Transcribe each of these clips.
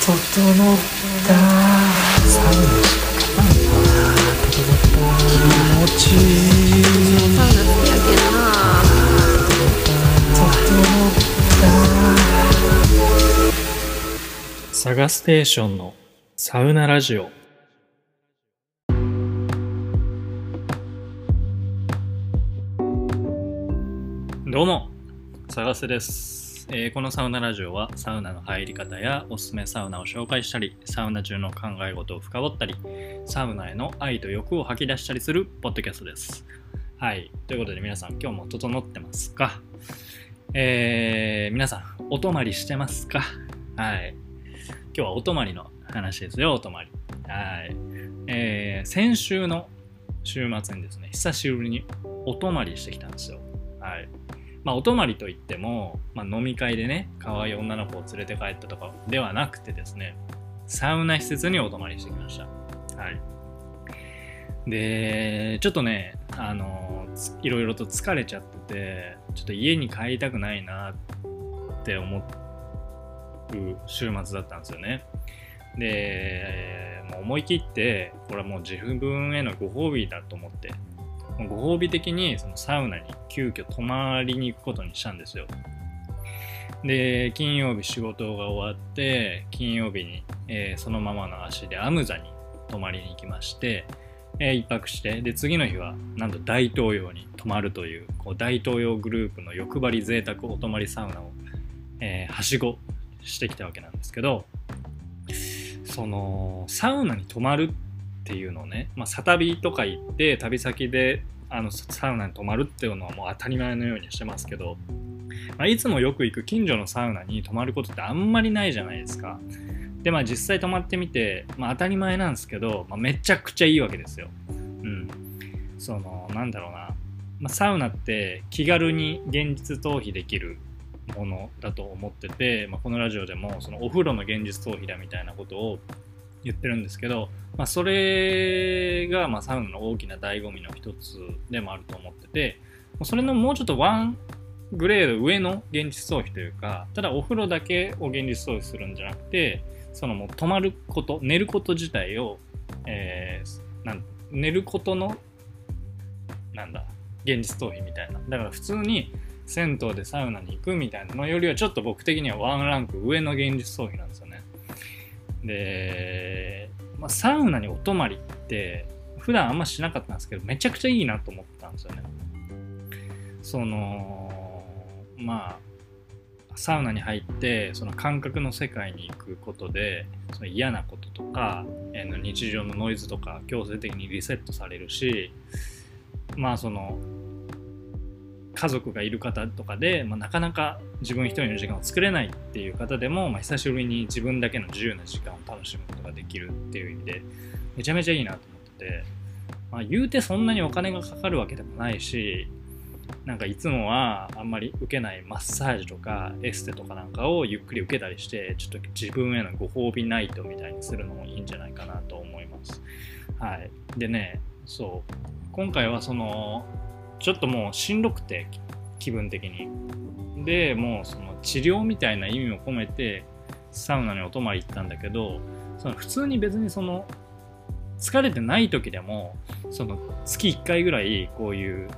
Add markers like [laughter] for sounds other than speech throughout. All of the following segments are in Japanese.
整った。サウナしたかな整った気持ち。いいサウナ好きやけんな整ったサガステーションのサウナラジオ。どうもサガスです、えーこのサウナラジオはサウナの入り方やおすすめサウナを紹介したりサウナ中の考え事を深掘ったりサウナへの愛と欲を吐き出したりするポッドキャストです。はい。ということで皆さん今日も整ってますか？えー皆さんお泊まりしてますか？はい。今日はお泊まりの話ですよお泊まり。はい。えー先週の週末にですね久しぶりにお泊まりしてきたんですよ。はい。まあ、お泊まりといっても、まあ、飲み会でね可愛い女の子を連れて帰ったとかではなくてですねサウナ施設にお泊まりしてきました。はい。でちょっとねあのいろいろと疲れちゃっててちょっと家に帰りたくないなって思う週末だったんですよね。でもう思い切ってこれはもう自分へのご褒美だと思ってご褒美的にそのサウナに急遽泊まりに行くことにしたんですよ。で、金曜日仕事が終わって、金曜日に、えーそのままの足でアムザに泊まりに行きまして、えー一泊して、で、次の日はなんと大東洋に泊まるという、こう大東洋グループの欲張り贅沢お泊まりサウナを、えーはしごしてきたわけなんですけど、その、サウナに泊まるってていうのをね、まあ、サ旅とか行って旅先であのサウナに泊まるっていうのはもう当たり前のようにしてますけど、まあ、いつもよく行く近所のサウナに泊まることってあんまりないじゃないですか。でまあ実際泊まってみて、まあ、当たり前なんですけど、まあ、めちゃくちゃいいわけですよ。うん。そのなんだろうな、まあ、サウナって気軽に現実逃避できるものだと思ってて、まあ、このラジオでもそのお風呂の現実逃避だみたいなことを言ってるんですけど、まあ、それがまあサウナの大きな醍醐味の一つでもあると思っててそれのもうちょっとワングレード上の現実逃避というかただお風呂だけを現実逃避するんじゃなくてそのもう泊まること寝ること自体を、えーなん寝ることのなんだ現実逃避みたいな。だから普通に銭湯でサウナに行くみたいなのよりはちょっと僕的にはワンランク上の現実逃避なんですよね。で、まあ、サウナにお泊まりって普段あんましなかったんですけどめちゃくちゃいいなと思ったんですよね。そのまあサウナに入ってその感覚の世界に行くことでその嫌なこととか、えー日常のノイズとか強制的にリセットされるしまあその家族がいる方とかで、まあ、なかなか自分一人の時間を作れないっていう方でも、まあ、久しぶりに自分だけの自由な時間を楽しむことができるっていう意味でめちゃめちゃいいなと思ってて、まあ、言うてそんなにお金がかかるわけでもないしなんかいつもはあんまり受けないマッサージとかエステとかなんかをゆっくり受けたりしてちょっと自分へのご褒美ナイトみたいにするのもいいんじゃないかなと思います。はい、でねそう。今回はそのちょっともうしんどくて気分的に。でもうその治療みたいな意味を込めてサウナにお泊まり行ったんだけどその普通に別にその疲れてない時でもその月1回ぐらいこういう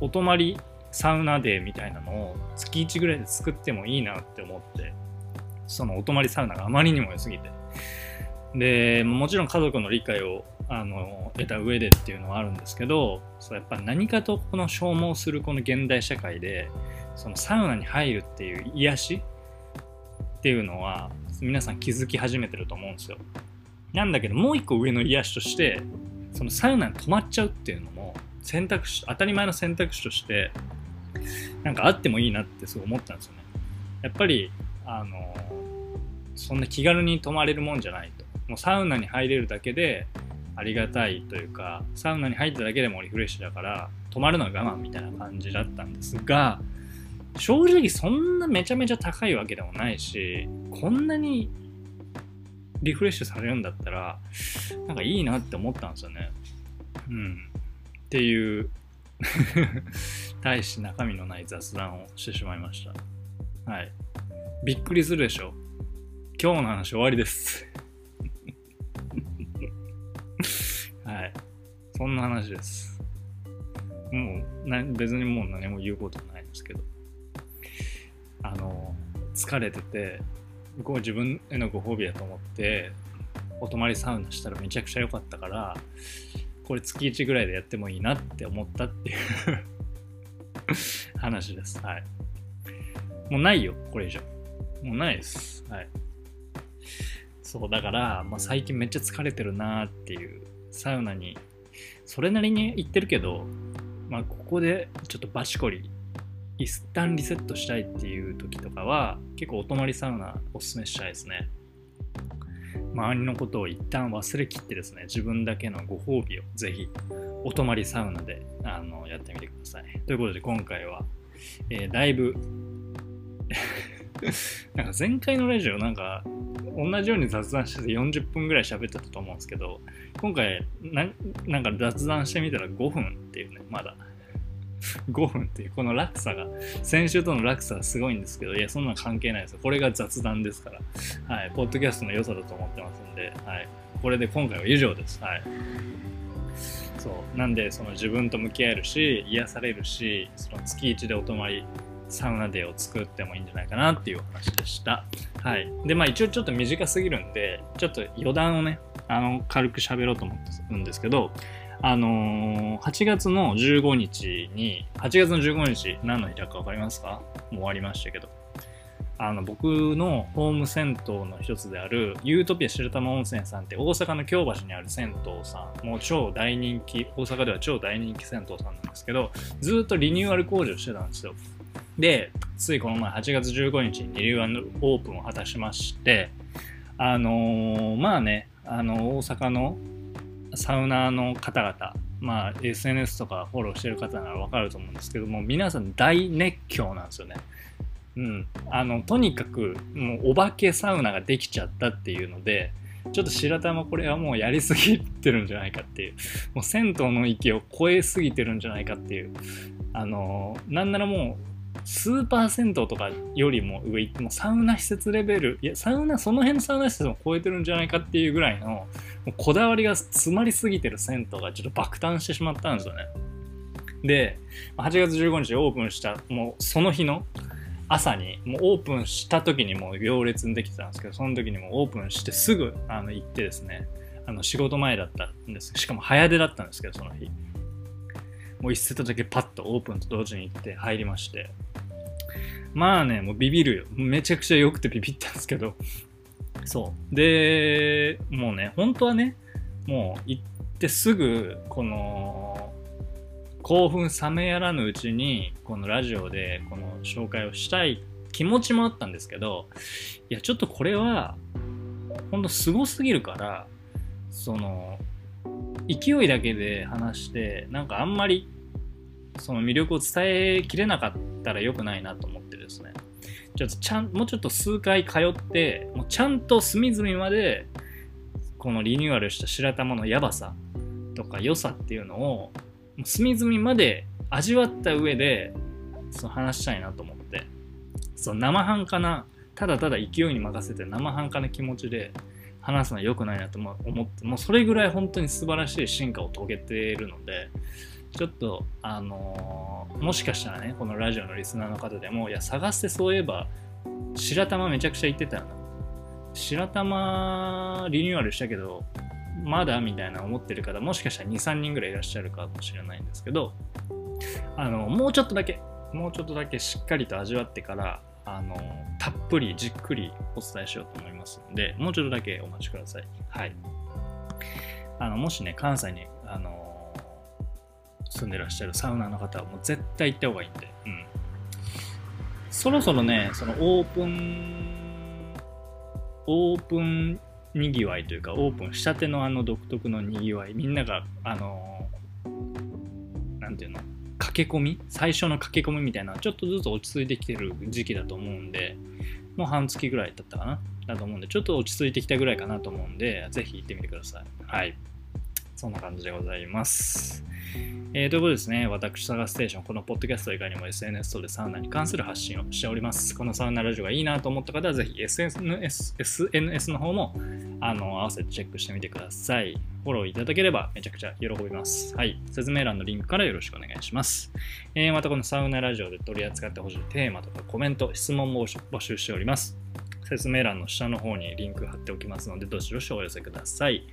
お泊まりサウナデーみたいなのを月1ぐらいで作ってもいいなって思ってそのお泊まりサウナがあまりにも良すぎて。でもちろん家族の理解をあの得た上でっていうのはあるんですけどそうやっぱ何かとこの消耗するこの現代社会でそのサウナに入るっていう癒しっていうのは皆さん気づき始めてると思うんですよ。なんだけどもう一個上の癒しとしてそのサウナに泊まっちゃうっていうのも選択肢当たり前の選択肢としてなんかあってもいいなってすごい思ったんですよね。やっぱりあのそんな気軽に泊まれるもんじゃないと。もうサウナに入れるだけでありがたいというかサウナに入っただけでもリフレッシュだから泊まるのは我慢みたいな感じだったんですが正直そんなめちゃめちゃ高いわけでもないしこんなにリフレッシュされるんだったらなんかいいなって思ったんですよねうんっていう [laughs] 大し中身のない雑談をしてしまいましたはいびっくりするでしょ今日の話終わりです。[laughs] はい。そんな話です。もうな、別にもう何も言うことないですけど。疲れてて、こう自分へのご褒美だと思って、お泊まりサウナしたらめちゃくちゃ良かったから、これ月1ぐらいでやってもいいなって思ったっていう [laughs] 話です。はい。もうないよ、これ以上。もうないです。はい。そう、だから、まあ、最近めっちゃ疲れてるなーっていう、サウナに、それなりに行ってるけど、まあ、ここでちょっとバシコリ、一旦リセットしたいっていう時とかは、結構お泊まりサウナおすすめしたいですね。周りのことを一旦忘れきってですね、自分だけのご褒美をぜひ、お泊まりサウナであのやってみてください。ということで、今回は、えーだいぶ [laughs] なんか前回のラジオなんか同じように雑談してて40分ぐらい喋ってたと思うんですけど今回ななんか雑談してみたら5分っていうねまだ [laughs] 5分っていうこの落差が。先週との落差がすごいんですけどいやそんな関係ないですよ。これが雑談ですから。はい。ポッドキャストの良さだと思ってますんで。はい。これで今回は以上です。はい。そう。なんでその自分と向き合えるし癒されるしその月1でお泊まりサウナデーを作ってもいいんじゃないかなっていうお話でした。はい。で、まあ一応ちょっと短すぎるんで、ちょっと余談をね、あの、軽く喋ろうと思ってるんですけど、あのー8月の15日に、8月の15日何の日だか分かりますか？もう終わりましたけど。あの僕のホーム銭湯の一つであるユートピア白玉温泉さんって大阪の京橋にある銭湯さん。もう超大人気大阪では超大人気銭湯さんなんですけどずっとリニューアル工事をしてたんですよ。でついこの前8月15日にリニューアルオープンを果たしましてあのーまあねあの大阪のサウナーの方々まあ SNS とかフォローしてる方ならわかると思うんですけども皆さん大熱狂なんですよね。うん、あのとにかくもうお化けサウナができちゃったっていうのでちょっと白玉これはもうやりすぎてるんじゃないかっていう。もう銭湯の域を超えすぎてるんじゃないかっていう。あのなんならもうスーパー銭湯とかよりも上行ってもサウナ施設レベルいやサウナその辺のサウナ施設も超えてるんじゃないかっていうぐらいのもうこだわりが詰まりすぎてる銭湯がちょっと爆誕してしまったんですよね。で8月15日オープンしたもうその日の朝にもうオープンした時にもう行列にできてたんですけどその時にもうオープンしてすぐあの行ってですねあの仕事前だったんです。しかも早出だったんですけどその日。もう一セットだけパッとオープンと同時に行って入りまして。まあねもうビビるよ。めちゃくちゃ良くてビビったんですけど。そう。でもうね本当はねもう行ってすぐこの興奮冷めやらぬうちにこのラジオでこの紹介をしたい気持ちもあったんですけどいやちょっとこれはほんとすごすぎるからその勢いだけで話してなんかあんまりその魅力を伝えきれなかったら良くないなと思ってですね。ちょっとちゃんもうちょっと数回通ってもうちゃんと隅々までこのリニューアルした白玉のやばさとか良さっていうのをもう隅々まで味わった上でその話したいなと思って。その生半可なただただ勢いに任せて生半可な気持ちで話すのは良くないなとも思ってもうそれぐらい本当に素晴らしい進化を遂げているのでちょっとあのーもしかしたらねこのラジオのリスナーの方でもいや探してそういえば白玉めちゃくちゃ言ってたよな。白玉リニューアルしたけどまだみたいな思ってる方もしかしたら23人ぐらいいらっしゃるかもしれないんですけどあのもうちょっとだけもうちょっとだけしっかりと味わってからあのたっぷりじっくりお伝えしようと思いますのでもうちょっとだけお待ちください。はい。あのもしね関西にあの住んでらっしゃるサウナの方はもう絶対行った方がいいんで、うん、そろそろねそのオープンオープンにぎわいというかオープンしたてのあの独特のにぎわいみんながあのなんていうの駆け込み最初の駆け込みみたいなちょっとずつ落ち着いてきてる時期だと思うんでもう半月ぐらい経ったかな？だと思うんでちょっと落ち着いてきたぐらいかなと思うんでぜひ行ってみてくださいはいそんな感じでございます。えーということでですね、私、サガステーション、このポッドキャスト以外にも SNS 等でサウナに関する発信をしております。このサウナラジオがいいなと思った方は、ぜひ SNS, SNS の方もあの合わせてチェックしてみてください。フォローいただければめちゃくちゃ喜びます。はい。説明欄のリンクからよろしくお願いします。えーまたこのサウナラジオで取り扱ってほしいテーマとかコメント、質問も募集しております。説明欄の下の方にリンク貼っておきますので、どしどしお寄せください。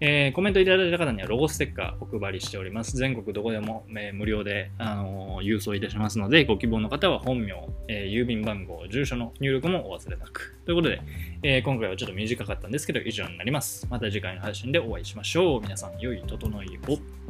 えーコメントいただいた方にはロゴステッカーお配りしております。全国どこでも、えー無料で、あのー郵送いたしますので、ご希望の方は本名、え郵便番号、住所の入力もお忘れなく。ということで、え今回はちょっと短かったんですけど、以上になります。また次回の配信でお会いしましょう。皆さん、良い整いを。